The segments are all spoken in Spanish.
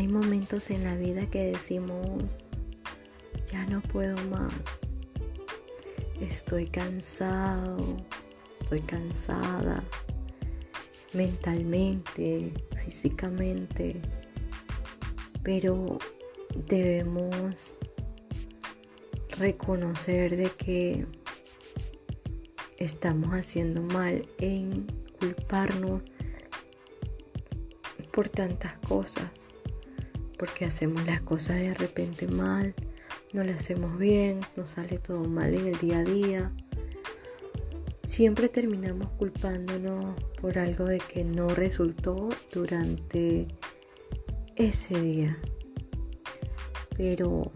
hay momentos en la vida que decimos, ya no puedo más, estoy cansado, estoy cansada mentalmente, físicamente, pero debemos reconocer de que estamos haciendo mal en culparnos por tantas cosas, porque hacemos las cosas de repente mal, no las hacemos bien, nos sale todo mal en el día a día. Siempre terminamos culpándonos por algo de que no resultó durante ese día. Pero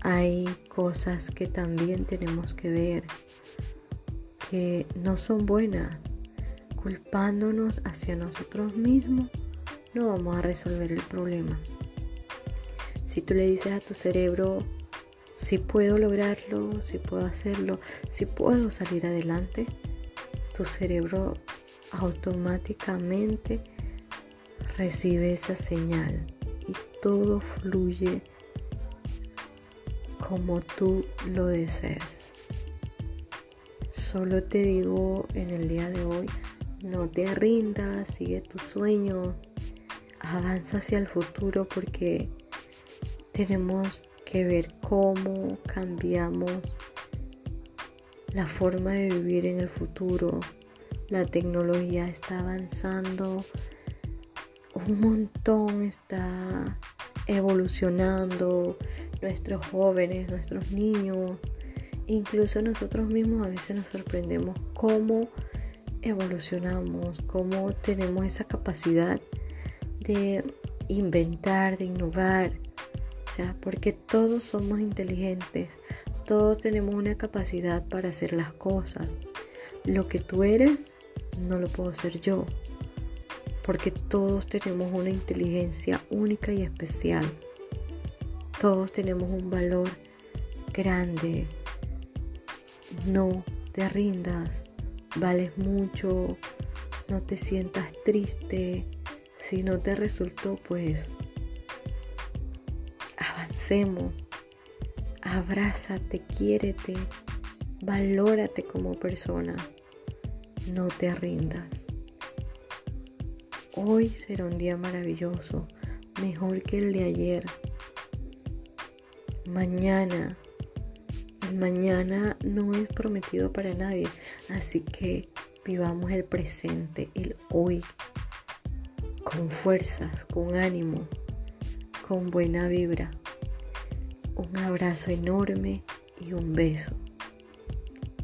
hay cosas que también tenemos que ver que no son buenas. Culpándonos hacia nosotros mismos no vamos a resolver el problema. Si tú le dices a tu cerebro, si puedo lograrlo, si puedo hacerlo, si puedo salir adelante, tu cerebro automáticamente recibe esa señal y todo fluye como tú lo desees. Solo te digo en el día de hoy, no te rindas, sigue tu sueño, avanza hacia el futuro porque tenemos que ver cómo cambiamos la forma de vivir en el futuro. La tecnología está avanzando un montón, está evolucionando nuestros jóvenes, nuestros niños, incluso nosotros mismos a veces nos sorprendemos cómo evolucionamos, cómo tenemos esa capacidad de inventar, de innovar, o sea, porque todos somos inteligentes, todos tenemos una capacidad para hacer las cosas. Lo que tú eres no lo puedo ser yo, porque todos tenemos una inteligencia única y especial. Todos tenemos un valor grande. No te rindas, vales mucho, no te sientas triste. Si no te resultó, pues avancemos. Abrázate, quiérete, valórate como persona. No te rindas. Hoy será un día maravilloso, mejor que el de ayer mañana. El mañana no es prometido para nadie, así que vivamos el presente, el hoy, con fuerzas, con ánimo, con buena vibra. Un abrazo enorme y un beso.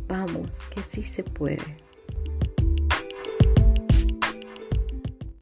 Vamos, que sí se puede.